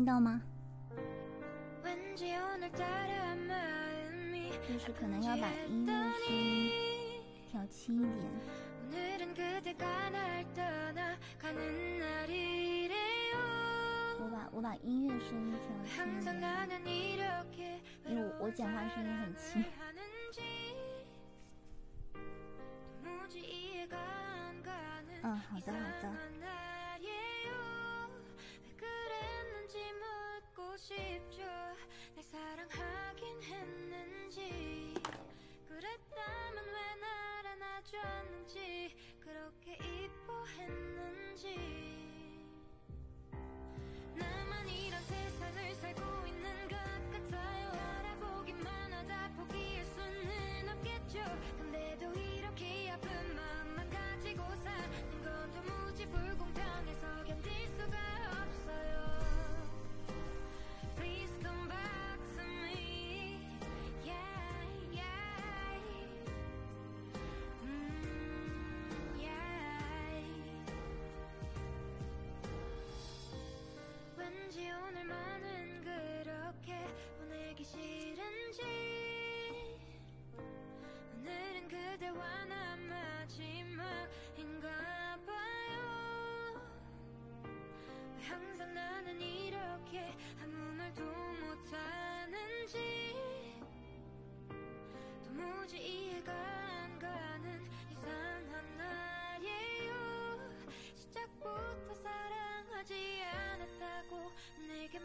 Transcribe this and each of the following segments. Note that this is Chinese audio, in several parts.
听到吗？就是可能要把音乐声调轻一点。我把我把音乐声音调轻一点，因为我我讲话声音很轻。嗯，好的好的。 싶죠. 날 사랑하긴 했는지. 그랬다면 왜 날 안아줬는지. 그렇게 이뻐했는지. 나만 이런 세상을 살고 있는 것 같아요. 알아보기만 하다 포기할 수는 없겠죠. 근데도 이렇게 아픈 마음만 가지고 사는 건 도무지 불공평해서 견딜 수가 오늘만은 그렇게 보내기 싫은지. 오늘은 그대와 나 마지막인가 봐요. 왜 항상 나는 이렇게 아무 말도 못하는지. 도무지 이해가 안 가는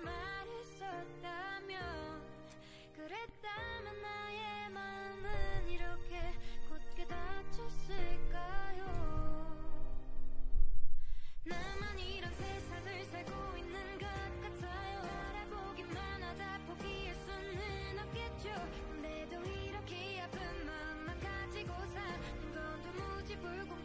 말했었다면 그랬다면 나의 마음은 이렇게 굳게 닫혔을까요? 나만 이런 세상을 살고 있는 것 같아요. 알아보기만 하다 포기할 수는 없겠죠. 근데도 이렇게 아픈 마음만 가지고 사는 건 도무지 불공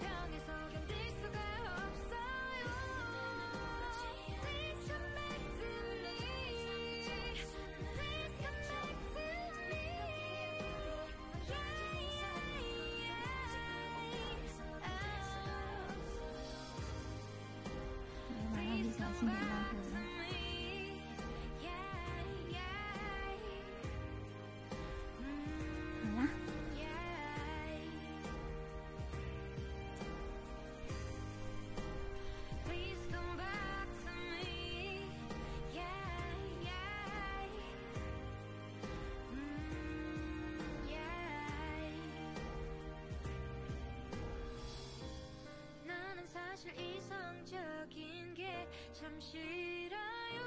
참 싫어요.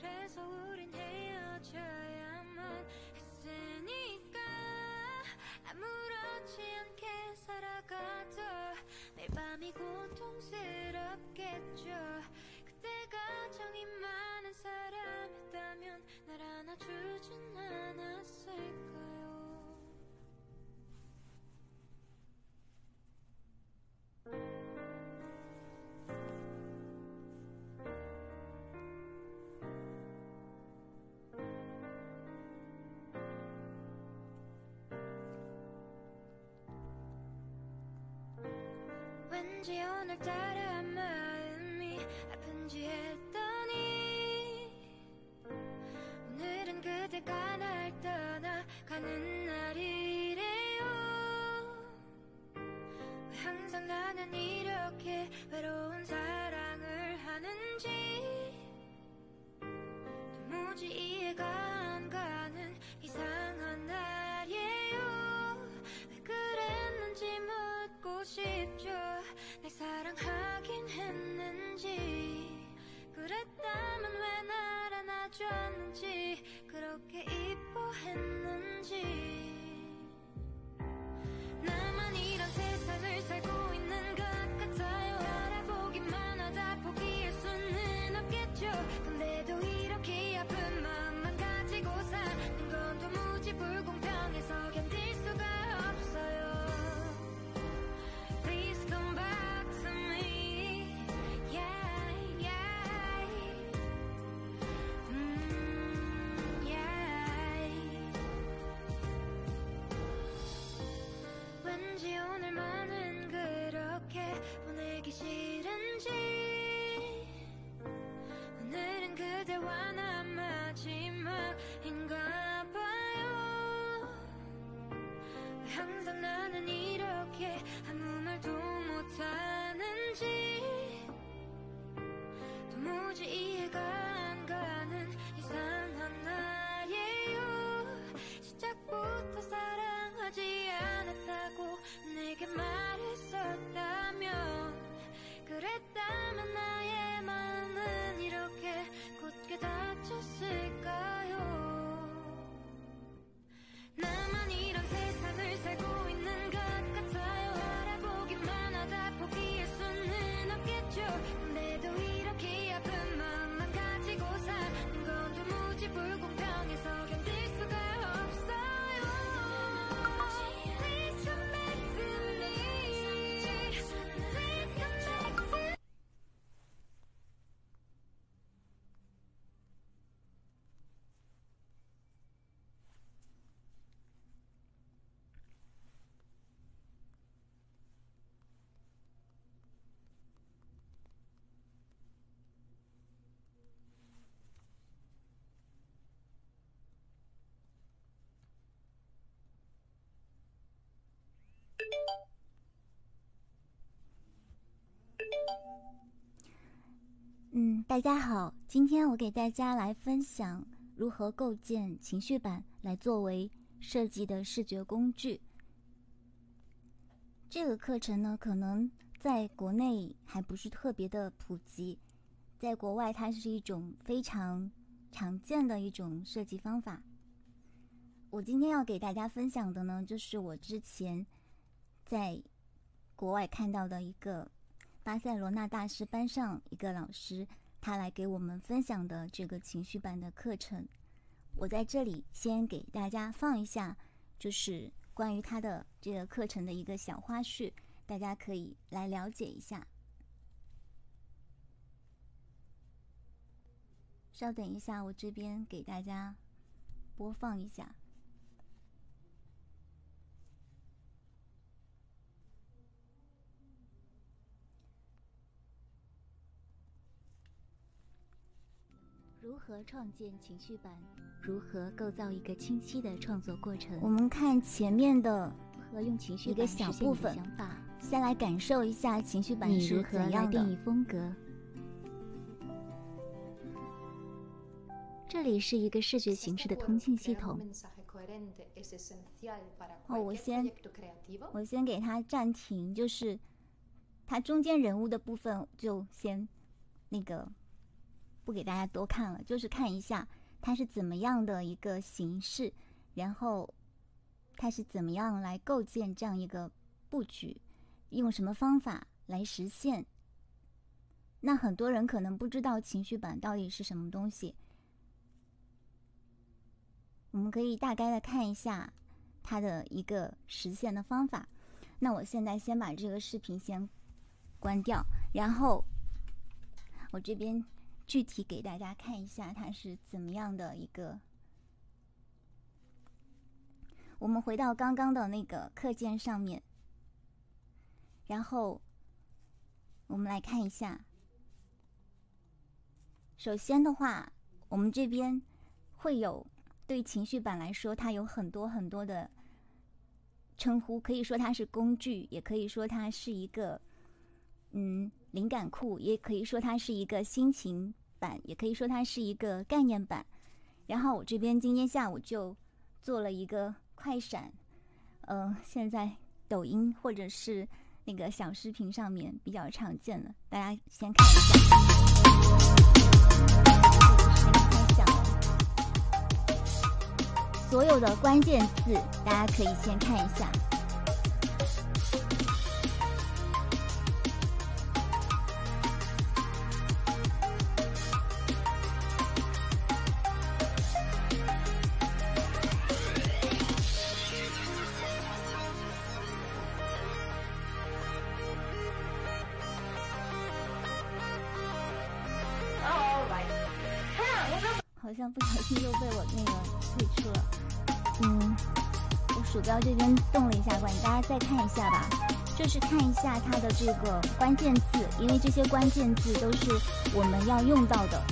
그래서 우린 헤어져야만 했으니까 아무렇지 않게 살아가도 매일 밤이 고통스럽겠죠. 그때가 정이 많은 사람이었다면 날 안아주진 않았을까 오늘따라 마음이 아픈지 했더니 오늘은 그대가 날 떠나가는 날이래요. 왜 항상 나는 이렇게 외로운 사랑을 하는지 도무지 이해가 大家好，今天我给大家来分享如何构建情绪板来作为设计的视觉工具。这个课程呢，可能在国内还不是特别的普及，在国外它是一种非常常见的一种设计方法。我今天要给大家分享的呢，就是我之前在国外看到的一个巴塞罗那大师班上一个老师，他来给我们分享的这个情绪版的课程。我在这里先给大家放一下，就是关于他的这个课程的一个小花絮，大家可以来了解一下。稍等一下，我这边给大家播放一下。如何创建情绪板？如何构造一个清晰的创作过程？我们看前面的和用情绪一个小部分想法，先来感受一下情绪板是怎样的定义。风格？这里是一个视觉形式的通信系统，哦，我先我先给它暂停，就是它中间人物的部分就先那个不给大家多看了，就是看一下它是怎么样的一个形式，然后它是怎么样来构建这样一个布局，用什么方法来实现。那很多人可能不知道情绪板到底是什么东西，我们可以大概的看一下它的一个实现的方法。那我现在先把这个视频先关掉，然后我这边具体给大家看一下它是怎么样的一个。我们回到刚刚的那个课件上面，然后我们来看一下。首先的话，我们这边会有对情绪板来说，它有很多很多的称呼，可以说它是工具，也可以说它是一个嗯灵感库，也可以说它是一个心情版，也可以说它是一个概念版。然后我这边今天下午就做了一个快闪，呃，现在抖音或者是那个小视频上面比较常见的，大家先看一下。所有的关键字，大家可以先看一下。好像不小心又被我那个退出了。嗯，我鼠标这边动了一下关，大家再看一下吧。就是看一下它的这个关键字，因为这些关键字都是我们要用到的。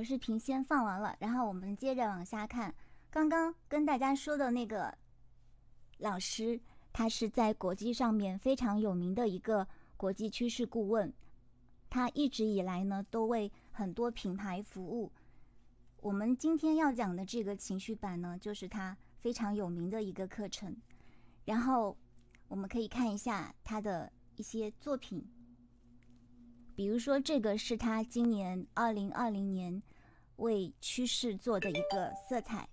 小视频先放完了，然后我们接着往下看。刚刚跟大家说的那个老师，他是在国际上面非常有名的一个国际趋势顾问，他一直以来呢都为很多品牌服务。我们今天要讲的这个情绪版呢，就是他非常有名的一个课程。然后我们可以看一下他的一些作品，比如说这个是他今年二零二零年为趋势做的一个色彩。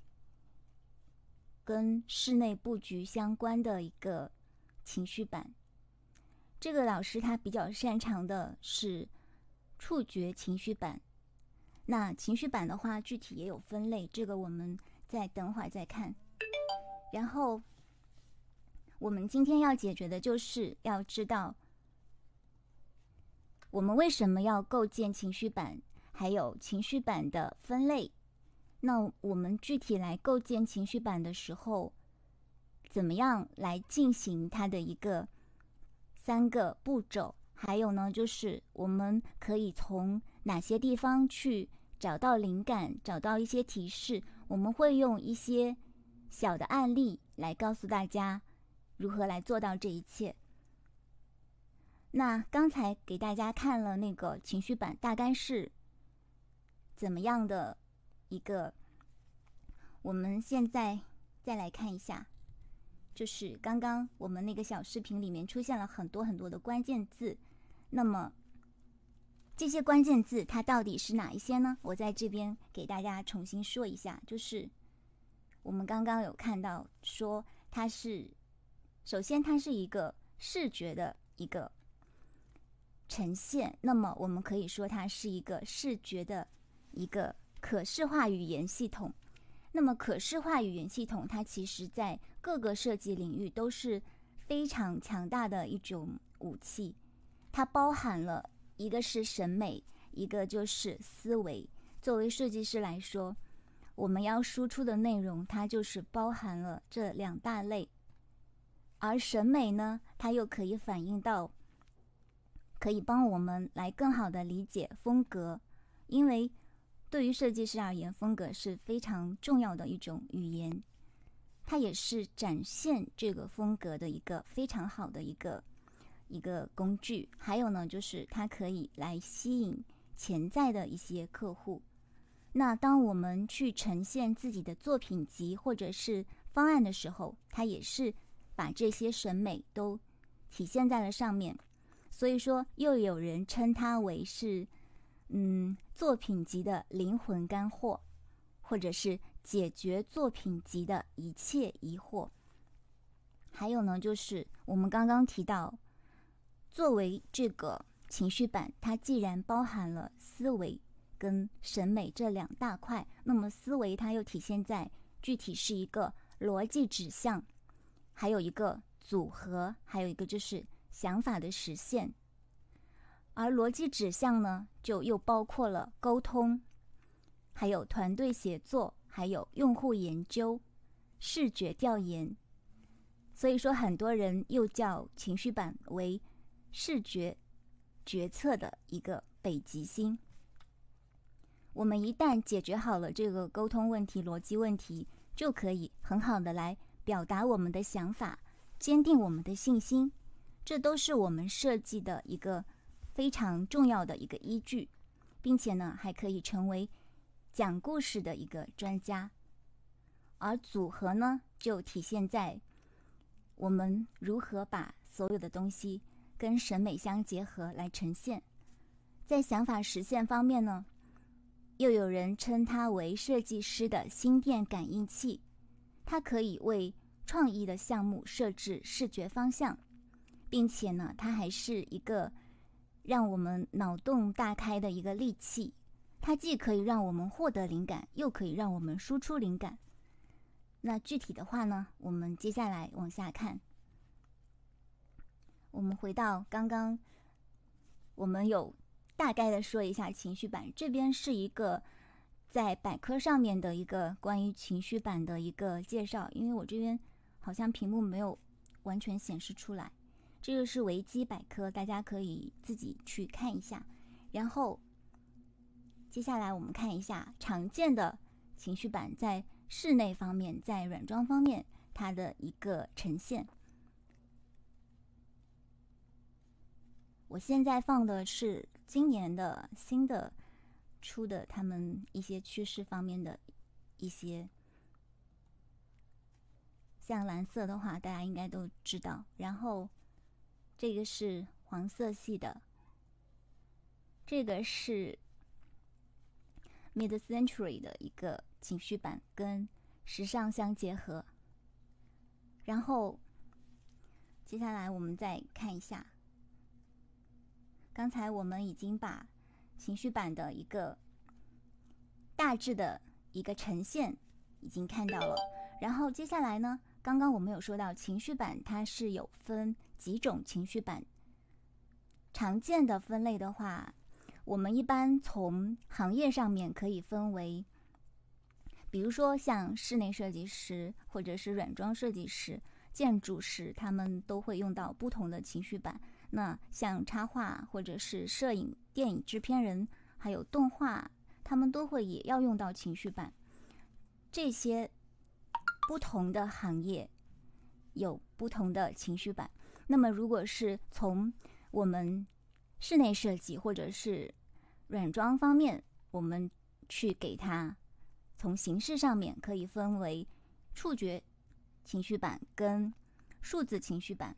跟室内布局相关的一个情绪版，这个老师他比较擅长的是触觉情绪版。那情绪版的话，具体也有分类，这个我们再等会儿再看。然后我们今天要解决的就是要知道我们为什么要构建情绪版，还有情绪版的分类。那我们具体来构建情绪版的时候，怎么样来进行它的一个三个步骤？还有呢，就是我们可以从哪些地方去找到灵感，找到一些提示？我们会用一些小的案例来告诉大家如何来做到这一切。那刚才给大家看了那个情绪版，大概是怎么样的？一个，我们现在再来看一下，就是刚刚我们那个小视频里面出现了很多很多的关键字，那么这些关键字它到底是哪一些呢？我在这边给大家重新说一下，就是我们刚刚有看到说它是，首先它是一个视觉的一个呈现，那么我们可以说它是一个视觉的一个。可视化语言系统，那么可视化语言系统，它其实在各个设计领域都是非常强大的一种武器。它包含了一个是审美，一个就是思维。作为设计师来说，我们要输出的内容，它就是包含了这两大类。而审美呢，它又可以反映到，可以帮我们来更好的理解风格，因为。对于设计师而言，风格是非常重要的一种语言，它也是展现这个风格的一个非常好的一个一个工具。还有呢，就是它可以来吸引潜在的一些客户。那当我们去呈现自己的作品集或者是方案的时候，它也是把这些审美都体现在了上面。所以说，又有人称它为是。嗯，作品集的灵魂干货，或者是解决作品集的一切疑惑。还有呢，就是我们刚刚提到，作为这个情绪版，它既然包含了思维跟审美这两大块，那么思维它又体现在具体是一个逻辑指向，还有一个组合，还有一个就是想法的实现。而逻辑指向呢，就又包括了沟通，还有团队协作，还有用户研究、视觉调研。所以说，很多人又叫情绪版为视觉决策的一个北极星。我们一旦解决好了这个沟通问题、逻辑问题，就可以很好的来表达我们的想法，坚定我们的信心。这都是我们设计的一个。非常重要的一个依据，并且呢，还可以成为讲故事的一个专家。而组合呢，就体现在我们如何把所有的东西跟审美相结合来呈现。在想法实现方面呢，又有人称它为设计师的心电感应器，它可以为创意的项目设置视觉方向，并且呢，它还是一个。让我们脑洞大开的一个利器，它既可以让我们获得灵感，又可以让我们输出灵感。那具体的话呢，我们接下来往下看。我们回到刚刚，我们有大概的说一下情绪版。这边是一个在百科上面的一个关于情绪版的一个介绍，因为我这边好像屏幕没有完全显示出来。这个是维基百科，大家可以自己去看一下。然后接下来我们看一下常见的情绪版在室内方面，在软装方面它的一个呈现。我现在放的是今年的新的出的他们一些趋势方面的一些，像蓝色的话，大家应该都知道。然后这个是黄色系的，这个是 Mid Century 的一个情绪版，跟时尚相结合。然后接下来我们再看一下。刚才我们已经把情绪版的一个大致的一个呈现已经看到了，然后接下来呢，刚刚我们有说到情绪版它是有分几种情绪版，常见的分类的话，我们一般从行业上面可以分为，比如说像室内设计师或者是软装设计师、建筑师，他们都会用到不同的情绪版。那像插画或者是摄影、电影制片人，还有动画，他们都会也要用到情绪版。这些不同的行业有不同的情绪版。那么，如果是从我们室内设计或者是软装方面，我们去给它从形式上面可以分为触觉情绪版跟数字情绪版。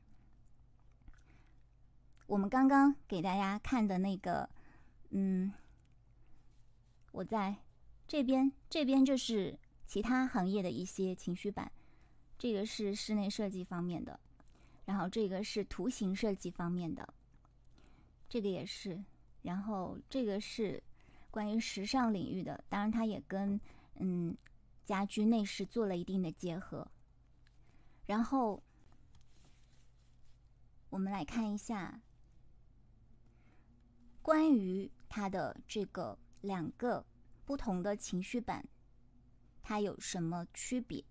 我们刚刚给大家看的那个，嗯，我在这边，这边就是其他行业的一些情绪版。这个是室内设计方面的，然后这个是图形设计方面的，这个也是，然后这个是关于时尚领域的，当然它也跟嗯家居内饰做了一定的结合。然后我们来看一下。关于它的这个两个不同的情绪版，它有什么区别？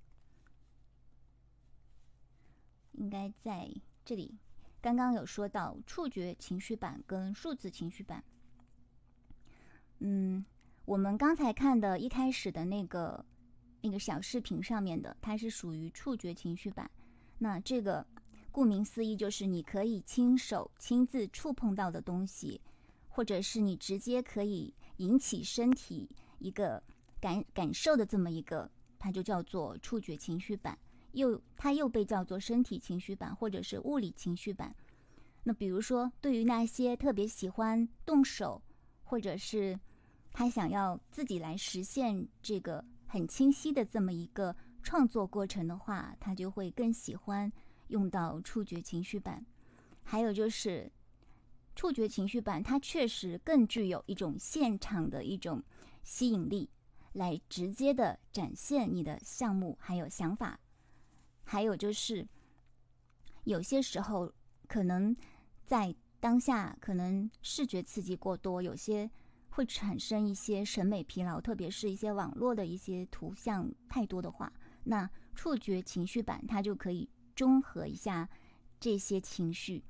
应该在这里。刚刚有说到触觉情绪版跟数字情绪版。嗯，我们刚才看的一开始的那个那个小视频上面的，它是属于触觉情绪版。那这个顾名思义，就是你可以亲手亲自触碰到的东西。或者是你直接可以引起身体一个感感受的这么一个，它就叫做触觉情绪版，又它又被叫做身体情绪版或者是物理情绪版。那比如说，对于那些特别喜欢动手，或者是他想要自己来实现这个很清晰的这么一个创作过程的话，他就会更喜欢用到触觉情绪版。还有就是。触觉情绪版，它确实更具有一种现场的一种吸引力，来直接的展现你的项目还有想法。还有就是，有些时候可能在当下，可能视觉刺激过多，有些会产生一些审美疲劳，特别是一些网络的一些图像太多的话，那触觉情绪版它就可以中和一下这些情绪。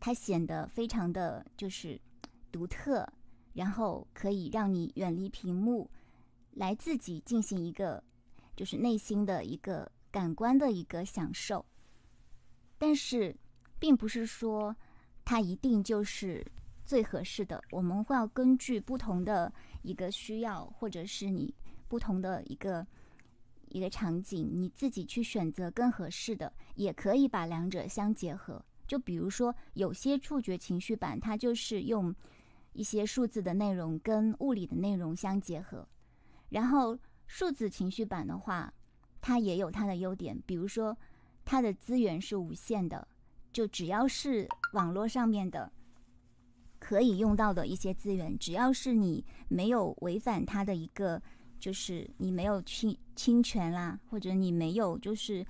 它显得非常的就是独特，然后可以让你远离屏幕，来自己进行一个就是内心的一个感官的一个享受。但是，并不是说它一定就是最合适的。我们会要根据不同的一个需要，或者是你不同的一个一个场景，你自己去选择更合适的，也可以把两者相结合。就比如说，有些触觉情绪版，它就是用一些数字的内容跟物理的内容相结合。然后数字情绪版的话，它也有它的优点，比如说它的资源是无限的，就只要是网络上面的可以用到的一些资源，只要是你没有违反它的一个，就是你没有侵侵权啦，或者你没有就是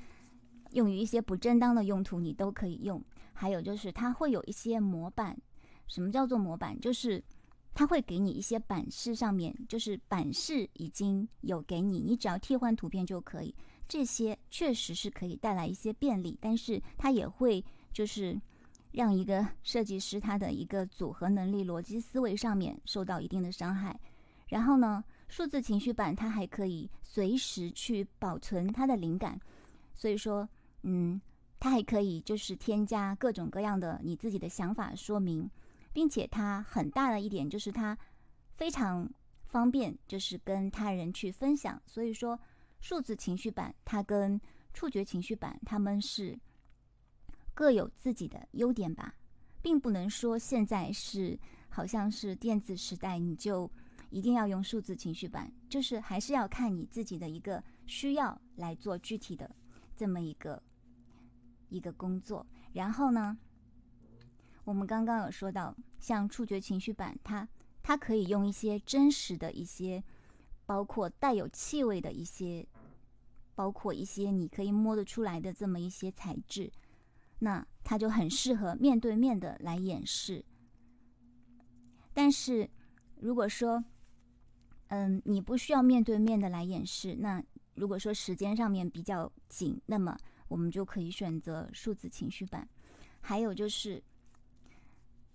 用于一些不正当的用途，你都可以用。还有就是它会有一些模板，什么叫做模板？就是它会给你一些版式，上面就是版式已经有给你，你只要替换图片就可以。这些确实是可以带来一些便利，但是它也会就是让一个 设计师他的一个组合能力、逻辑思维上面受到一定的伤害。然后呢，数字情绪版它还可以随时去保存它的灵感，所以说，嗯，它还可以就是添加各种各样的你自己的想法说明，并且它很大的一点就是它非常方便，就是跟他人去分享。所以说。数字情绪版，它跟触觉情绪版，他们是各有自己的优点吧，并不能说现在是好像是电子时代，你就一定要用数字情绪版，就是还是要看你自己的一个需要来做具体的这么一个一个工作。然后呢，我们刚刚有说到，像触觉情绪版，它它可以用一些真实的一些。包括带有气味的一些，包括一些你可以摸得出来的这么一些材质，那它就很适合面对面的来演示。但是如果说，嗯，你不需要面对面的来演示，那如果说时间上面比较紧，那么我们就可以选择数字情绪版。还有就是，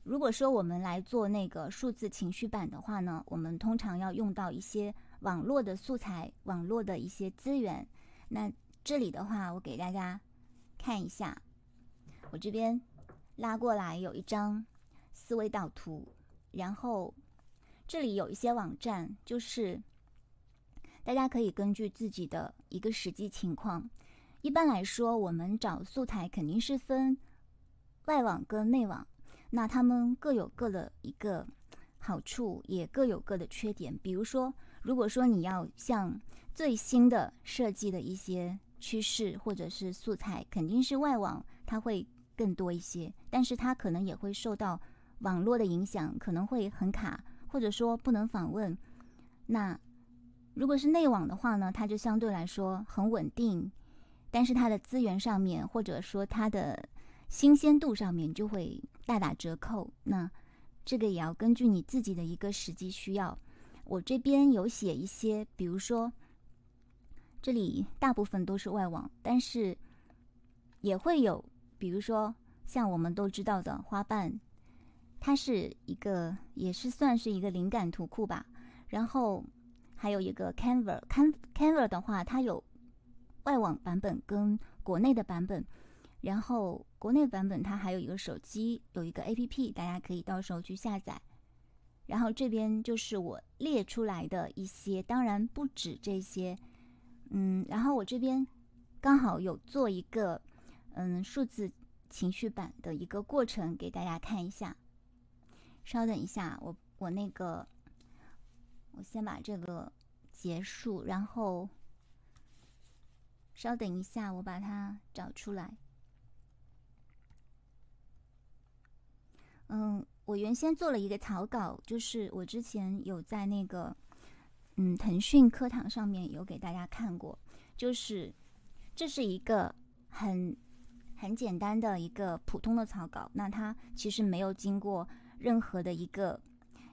如果说我们来做那个数字情绪版的话呢，我们通常要用到一些。网络的素材，网络的一些资源。那这里的话，我给大家看一下，我这边拉过来有一张思维导图，然后这里有一些网站，就是大家可以根据自己的一个实际情况。一般来说，我们找素材肯定是分外网跟内网，那他们各有各的一个好处，也各有各的缺点。比如说。如果说你要像最新的设计的一些趋势或者是素材，肯定是外网它会更多一些，但是它可能也会受到网络的影响，可能会很卡，或者说不能访问。那如果是内网的话呢，它就相对来说很稳定，但是它的资源上面或者说它的新鲜度上面就会大打折扣。那这个也要根据你自己的一个实际需要。我这边有写一些，比如说，这里大部分都是外网，但是也会有，比如说像我们都知道的花瓣，它是一个也是算是一个灵感图库吧。然后还有一个 Canva，Can Canva 的话，它有外网版本跟国内的版本。然后国内版本它还有一个手机有一个 APP，大家可以到时候去下载。然后这边就是我列出来的一些，当然不止这些，嗯，然后我这边刚好有做一个嗯数字情绪版的一个过程给大家看一下。稍等一下，我我那个我先把这个结束，然后稍等一下，我把它找出来。嗯。我原先做了一个草稿，就是我之前有在那个嗯腾讯课堂上面有给大家看过，就是这是一个很很简单的一个普通的草稿，那它其实没有经过任何的一个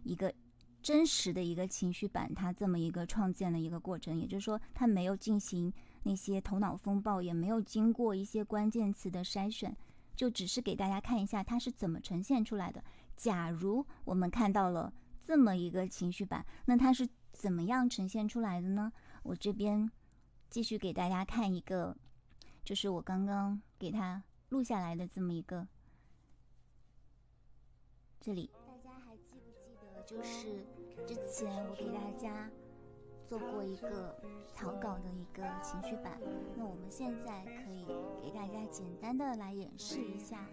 一个真实的一个情绪版，它这么一个创建的一个过程，也就是说它没有进行那些头脑风暴，也没有经过一些关键词的筛选，就只是给大家看一下它是怎么呈现出来的。假如我们看到了这么一个情绪版，那它是怎么样呈现出来的呢？我这边继续给大家看一个，就是我刚刚给他录下来的这么一个。这里大家还记不记得，就是之前我给大家。做过一个草稿的一个情绪版，那我们现在可以给大家简单的来演示一下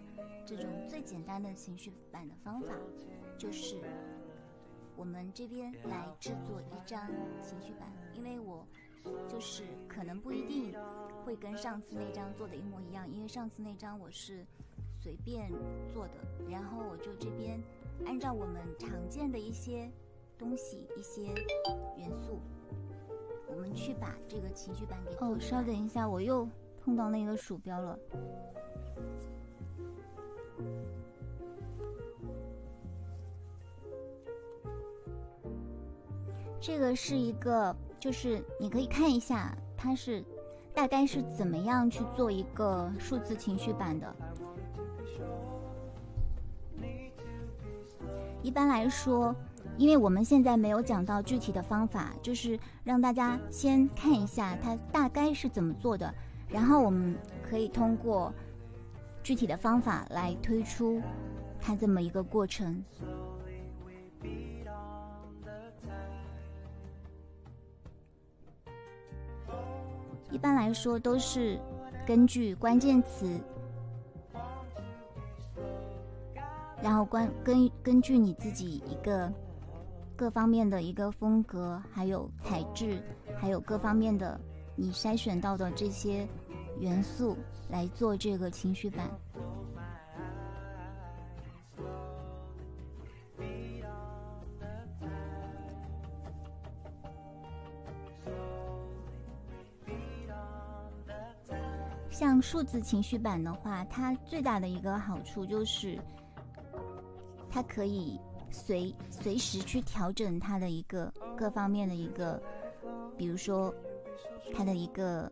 这种最简单的情绪版的方法，就是我们这边来制作一张情绪版，因为我就是可能不一定会跟上次那张做的一模一样，因为上次那张我是随便做的，然后我就这边按照我们常见的一些东西、一些元素。我们去把这个情绪板给哦稍等一下我又碰到那个鼠标了。这个是一个就是你可以看一下它是大概是怎么样去做一个数字情绪版的。一般来说因为我们现在没有讲到具体的方法，就是让大家先看一下它大概是怎么做的，然后我们可以通过具体的方法来推出它这么一个过程。一般来说都是根据关键词。然后关根根据你自己一个各方面的一个风格，还有材质，还有各方面的你筛选到的这些元素来做这个情绪版。像数字情绪版的话，它最大的一个好处就是。它可以随随时去调整它的一个各方面的一个，比如说它的一个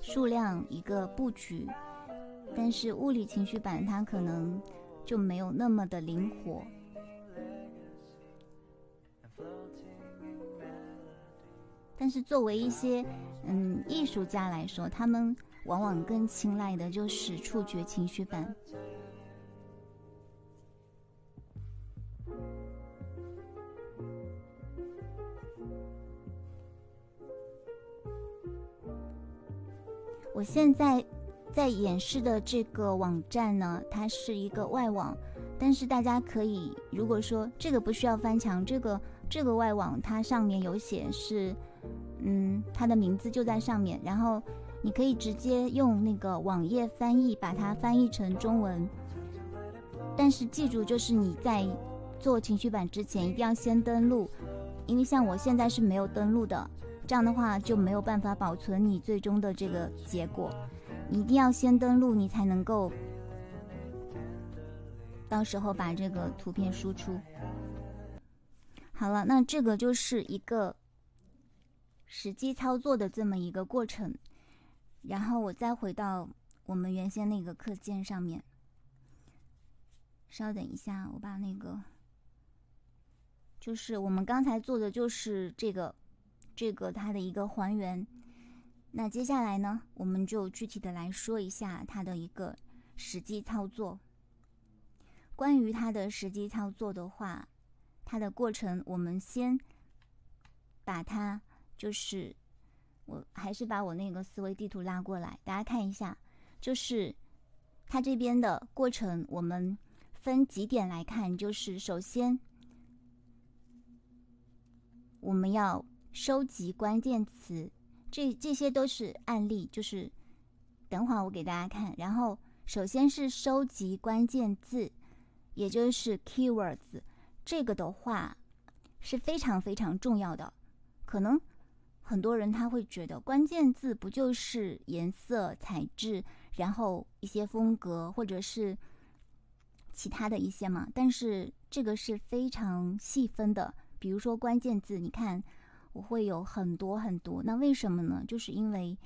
数量、一个布局，但是物理情绪版它可能就没有那么的灵活。但是作为一些嗯艺术家来说，他们往往更青睐的就是触觉情绪版。我现在在演示的这个网站呢，它是一个外网，但是大家可以，如果说这个不需要翻墙，这个这个外网它上面有显示，嗯，它的名字就在上面，然后你可以直接用那个网页翻译把它翻译成中文，但是记住，就是你在做情绪版之前一定要先登录，因为像我现在是没有登录的。这样的话就没有办法保存你最终的这个结果，一定要先登录，你才能够到时候把这个图片输出。好了，那这个就是一个实际操作的这么一个过程，然后我再回到我们原先那个课件上面。稍等一下，我把那个，就是我们刚才做的就是这个。这个它的一个还原，那接下来呢，我们就具体的来说一下它的一个实际操作。关于它的实际操作的话，它的过程，我们先把它，就是我还是把我那个思维地图拉过来，大家看一下，就是它这边的过程，我们分几点来看，就是首先我们要。收集关键词，这这些都是案例，就是等会儿我给大家看。然后，首先是收集关键字，也就是 keywords，这个的话是非常非常重要的。可能很多人他会觉得，关键字不就是颜色、材质，然后一些风格或者是其他的一些嘛？但是这个是非常细分的。比如说关键字，你看。我会有很多很多，那为什么呢？就是因为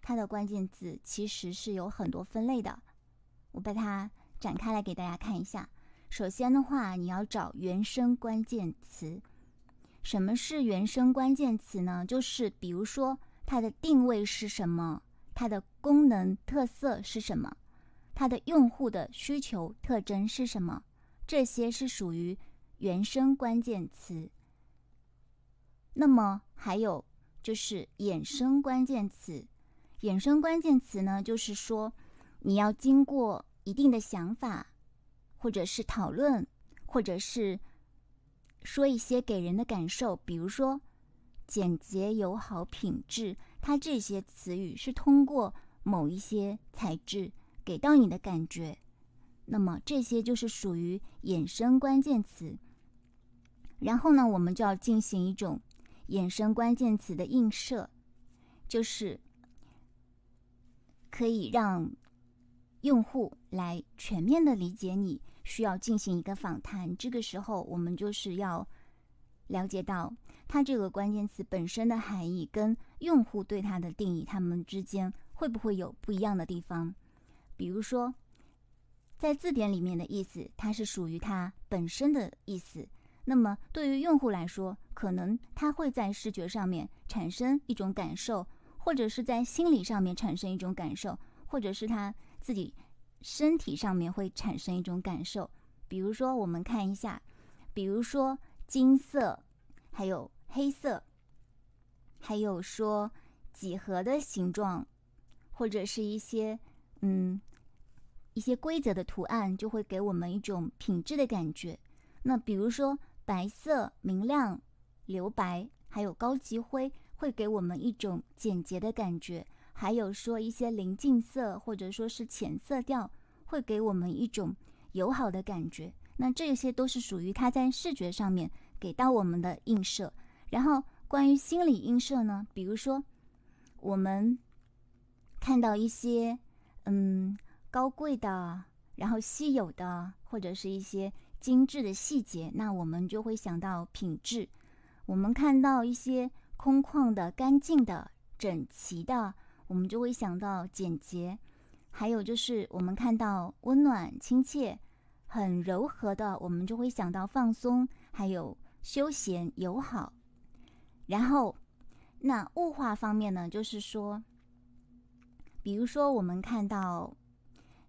它的关键字其实是有很多分类的。我把它展开来给大家看一下。首先的话，你要找原生关键词。什么是原生关键词呢？就是比如说它的定位是什么，它的功能特色是什么，它的用户的需求特征是什么，这些是属于原生关键词。那么还有就是衍生关键词，衍生关键词呢，就是说你要经过一定的想法，或者是讨论，或者是说一些给人的感受，比如说简洁、友好、品质，它这些词语是通过某一些材质给到你的感觉，那么这些就是属于衍生关键词。然后呢，我们就要进行一种。衍生关键词的映射，就是可以让用户来全面的理解你，需要进行一个访谈。这个时候，我们就是要了解到它这个关键词本身的含义跟用户对它的定义，它们之间会不会有不一样的地方？比如说，在字典里面的意思，它是属于它本身的意思。那么对于用户来说，可能他会在视觉上面产生一种感受，或者是在心理上面产生一种感受，或者是他自己身体上面会产生一种感受。比如说，我们看一下，比如说金色，还有黑色，还有说几何的形状，或者是一些嗯一些规则的图案，就会给我们一种品质的感觉。那比如说。白色、明亮、留白，还有高级灰，会给我们一种简洁的感觉；还有说一些临近色或者说是浅色调，会给我们一种友好的感觉。那这些都是属于它在视觉上面给到我们的映射。然后关于心理映射呢，比如说我们看到一些嗯高贵的，然后稀有的，或者是一些。精致的细节，那我们就会想到品质。我们看到一些空旷的、干净的、整齐的，我们就会想到简洁。还有就是我们看到温暖、亲切、很柔和的，我们就会想到放松，还有休闲、友好。然后，那物化方面呢，就是说，比如说我们看到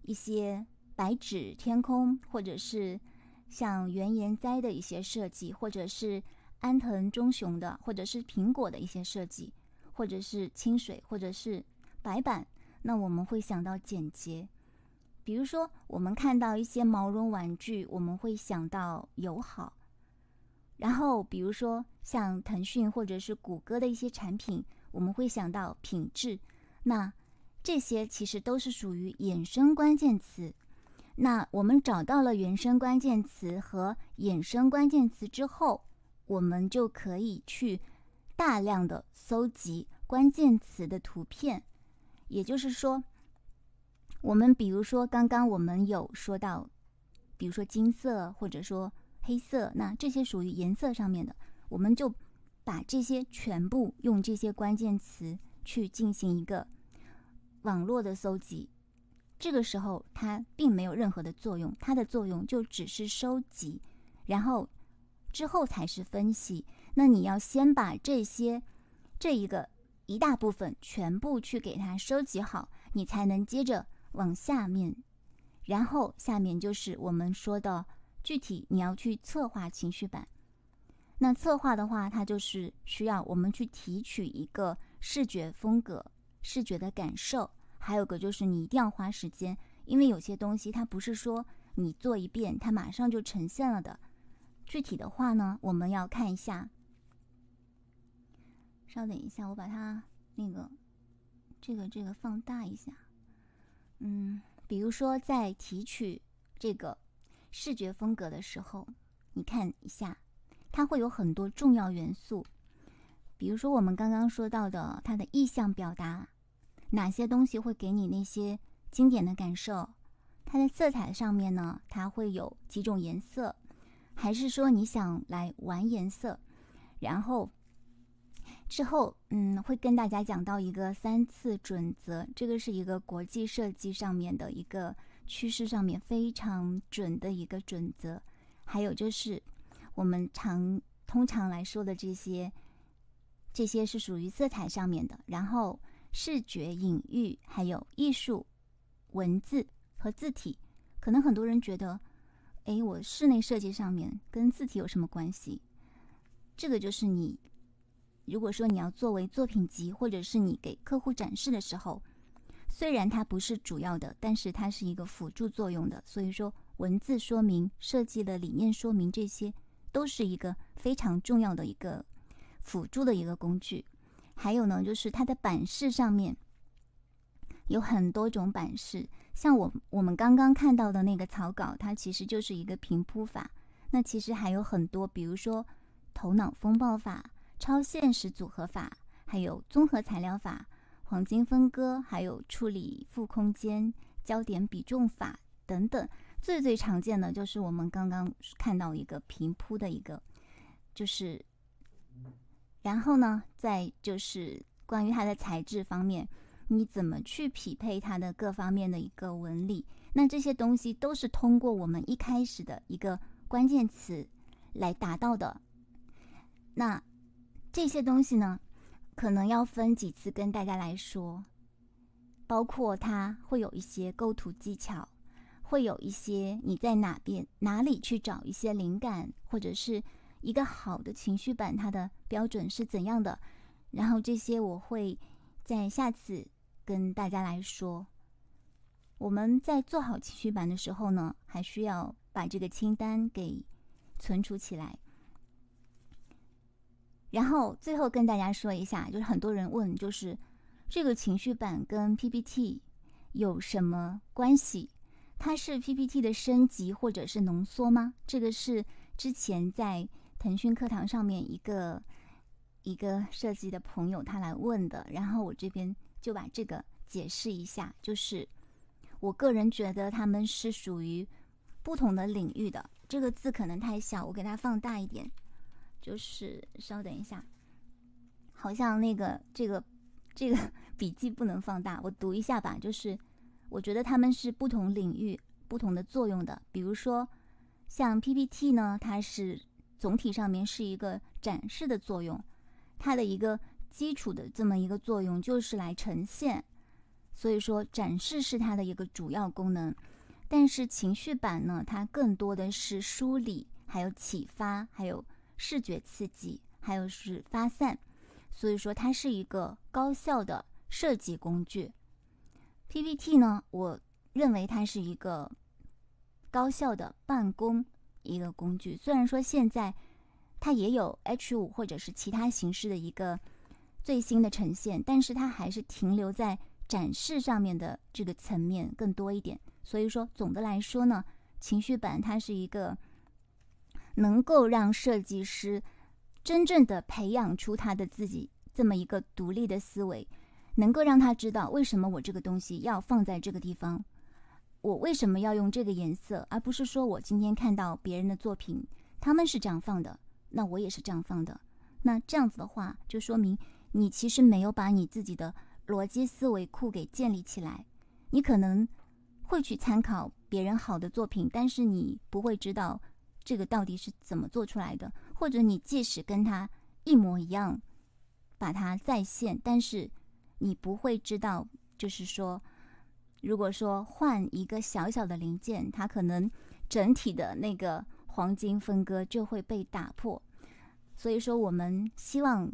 一些白纸、天空，或者是。像原研哉的一些设计，或者是安藤忠雄的，或者是苹果的一些设计，或者是清水，或者是白板，那我们会想到简洁。比如说，我们看到一些毛绒玩具，我们会想到友好。然后，比如说像腾讯或者是谷歌的一些产品，我们会想到品质。那这些其实都是属于衍生关键词。那我们找到了原生关键词和衍生关键词之后，我们就可以去大量的搜集关键词的图片。也就是说，我们比如说刚刚我们有说到，比如说金色或者说黑色，那这些属于颜色上面的，我们就把这些全部用这些关键词去进行一个网络的搜集。这个时候，它并没有任何的作用，它的作用就只是收集，然后之后才是分析。那你要先把这些这一个一大部分全部去给它收集好，你才能接着往下面，然后下面就是我们说的具体你要去策划情绪版。那策划的话，它就是需要我们去提取一个视觉风格、视觉的感受。还有个就是你一定要花时间，因为有些东西它不是说你做一遍它马上就呈现了的。具体的话呢，我们要看一下。稍等一下，我把它那个这个这个放大一下。嗯，比如说在提取这个视觉风格的时候，你看一下，它会有很多重要元素，比如说我们刚刚说到的它的意象表达。哪些东西会给你那些经典的感受？它的色彩上面呢，它会有几种颜色，还是说你想来玩颜色？然后之后，嗯，会跟大家讲到一个三次准则，这个是一个国际设计上面的一个趋势上面非常准的一个准则。还有就是我们常通常来说的这些，这些是属于色彩上面的，然后。视觉隐喻，还有艺术、文字和字体，可能很多人觉得，哎，我室内设计上面跟字体有什么关系？这个就是你，如果说你要作为作品集，或者是你给客户展示的时候，虽然它不是主要的，但是它是一个辅助作用的。所以说，文字说明、设计的理念说明，这些都是一个非常重要的一个辅助的一个工具。还有呢，就是它的版式上面有很多种版式，像我我们刚刚看到的那个草稿，它其实就是一个平铺法。那其实还有很多，比如说头脑风暴法、超现实组合法，还有综合材料法、黄金分割，还有处理负空间、焦点比重法等等。最最常见的就是我们刚刚看到一个平铺的一个，就是然后呢，再就是关于它的材质方面，你怎么去匹配它的各方面的一个纹理？那这些东西都是通过我们一开始的一个关键词来达到的。那这些东西呢，可能要分几次跟大家来说，包括它会有一些构图技巧，会有一些你在哪边哪里去找一些灵感，或者是一个好的情绪版，它的标准是怎样的。然后这些我会在下次跟大家来说。我们在做好情绪版的时候呢，还需要把这个清单给存储起来。然后最后跟大家说一下，就是很多人问，就是这个情绪版跟 PPT 有什么关系？它是 PPT 的升级或者是浓缩吗？这个是之前在腾讯课堂上面一个一个设计的朋友他来问的，然后我这边就把这个解释一下，就是我个人觉得他们是属于不同的领域的。这个字可能太小，我给它放大一点。就是稍等一下，好像那个这个这个笔记不能放大，我读一下吧。就是我觉得他们是不同领域不同的作用的。比如说像 PPT 呢，它是总体上面是一个展示的作用，它的一个基础的这么一个作用就是来呈现，所以说展示是它的一个主要功能。但是情绪版呢，它更多的是梳理，还有启发，还有。视觉刺激，还有是发散，所以说它是一个高效的设计工具。PPT 呢，我认为它是一个高效的办公一个工具。虽然说现在它也有 H 五或者是其他形式的一个最新的呈现，但是它还是停留在展示上面的这个层面更多一点。所以说，总的来说呢，情绪版它是一个。能够让设计师真正的培养出他的自己这么一个独立的思维，能够让他知道为什么我这个东西要放在这个地方，我为什么要用这个颜色，而不是说我今天看到别人的作品，他们是这样放的，那我也是这样放的。那这样子的话，就说明你其实没有把你自己的逻辑思维库给建立起来。你可能会去参考别人好的作品，但是你不会知道。这个到底是怎么做出来的？或者你即使跟他一模一样，把它再现，但是你不会知道，就是说，如果说换一个小小的零件，它可能整体的那个黄金分割就会被打破。所以说，我们希望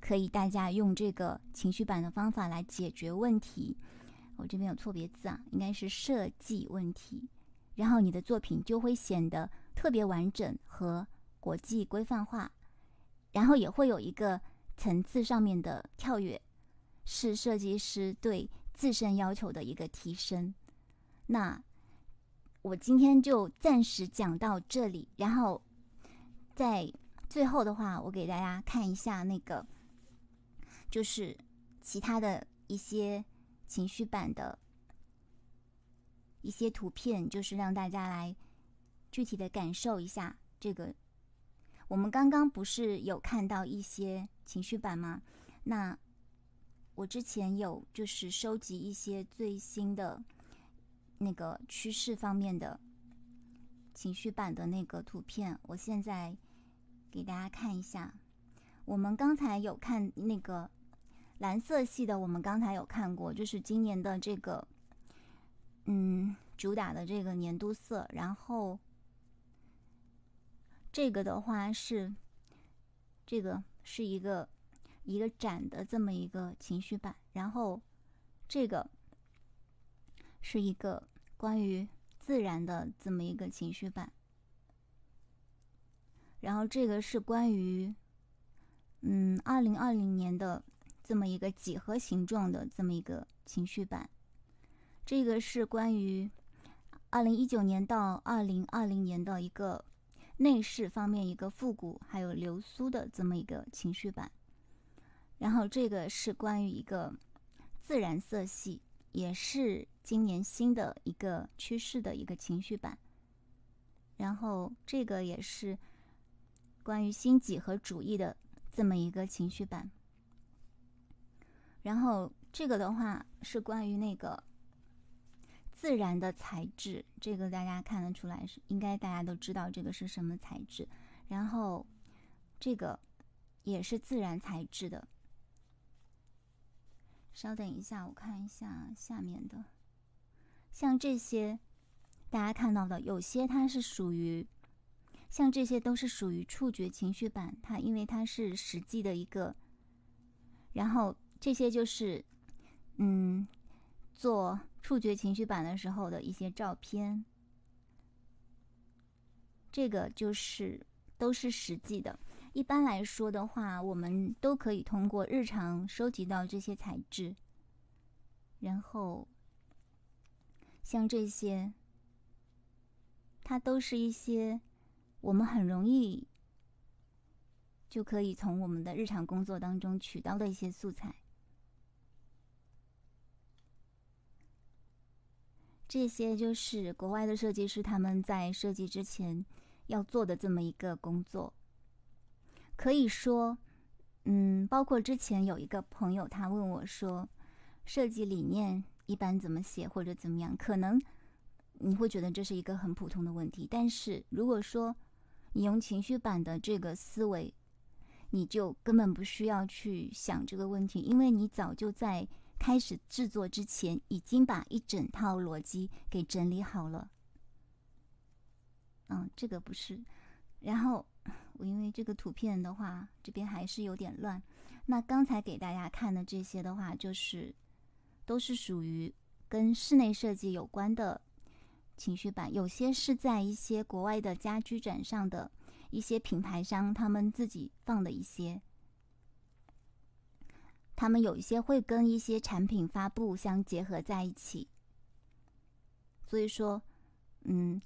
可以大家用这个情绪版的方法来解决问题。我这边有错别字啊，应该是设计问题，然后你的作品就会显得。特别完整和国际规范化，然后也会有一个层次上面的跳跃，是设计师对自身要求的一个提升。那我今天就暂时讲到这里，然后在最后的话，我给大家看一下那个，就是其他的一些情绪版的一些图片，就是让大家来。具体的感受一下这个，我们刚刚不是有看到一些情绪版吗？那我之前有就是收集一些最新的那个趋势方面的情绪版的那个图片，我现在给大家看一下。我们刚才有看那个蓝色系的，我们刚才有看过，就是今年的这个嗯主打的这个年度色，然后。这个的话是，这个是一个一个展的这么一个情绪版，然后这个是一个关于自然的这么一个情绪版，然后这个是关于嗯二零二零年的这么一个几何形状的这么一个情绪版，这个是关于二零一九年到二零二零年的一个。内饰方面一个复古还有流苏的这么一个情绪版，然后这个是关于一个自然色系，也是今年新的一个趋势的一个情绪版，然后这个也是关于新几何主义的这么一个情绪版。然后这个的话是关于那个自然的材质，这个大家看得出来是应该大家都知道这个是什么材质。然后这个也是自然材质的。稍等一下，我看一下下面的，像这些大家看到的，有些它是属于，像这些都是属于触觉情绪版，它因为它是实际的一个，然后。这些就是，嗯，做触觉情绪版的时候的一些照片。这个就是都是实际的。一般来说的话，我们都可以通过日常收集到这些材质。然后，像这些，它都是一些我们很容易就可以从我们的日常工作当中取到的一些素材。这些就是国外的设计师他们在设计之前要做的这么一个工作。可以说，嗯，包括之前有一个朋友他问我说，设计理念一般怎么写或者怎么样？可能你会觉得这是一个很普通的问题，但是如果说你用情绪版的这个思维，你就根本不需要去想这个问题，因为你早就在。开始制作之前，已经把一整套逻辑给整理好了。嗯，这个不是。然后因为这个图片的话，这边还是有点乱。那刚才给大家看的这些的话，就是都是属于跟室内设计有关的情绪版。有些是在一些国外的家居展上的一些品牌商他们自己放的一些。他们有一些会跟一些产品发布相结合在一起，所以说，嗯，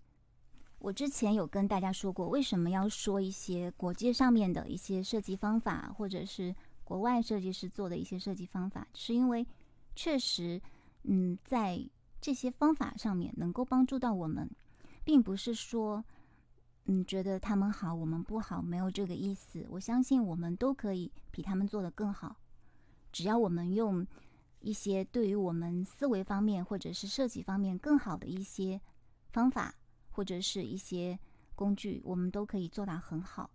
我之前有跟大家说过，为什么要说一些国际上面的一些设计方法，或者是国外设计师做的一些设计方法，是因为确实，嗯，在这些方法上面能够帮助到我们，并不是说，嗯，觉得他们好，我们不好，没有这个意思。我相信我们都可以比他们做的更好。只要我们用一些对于我们思维方面或者是设计方面更好的一些方法，或者是一些工具，我们都可以做到很好。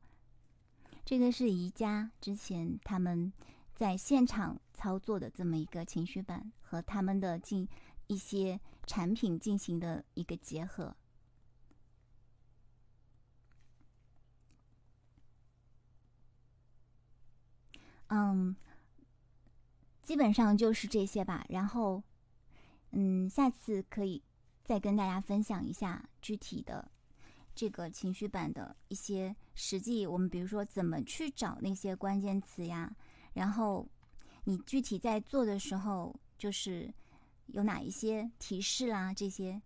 这个是宜家之前他们在现场操作的这么一个情绪版，和他们的进一些产品进行的一个结合。嗯。基本上就是这些吧，然后，嗯，下次可以再跟大家分享一下具体的这个情绪版的一些实际，我们比如说怎么去找那些关键词呀，然后你具体在做的时候，就是有哪一些提示啦，这些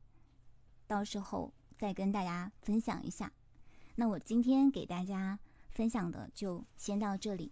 到时候再跟大家分享一下。那我今天给大家分享的就先到这里。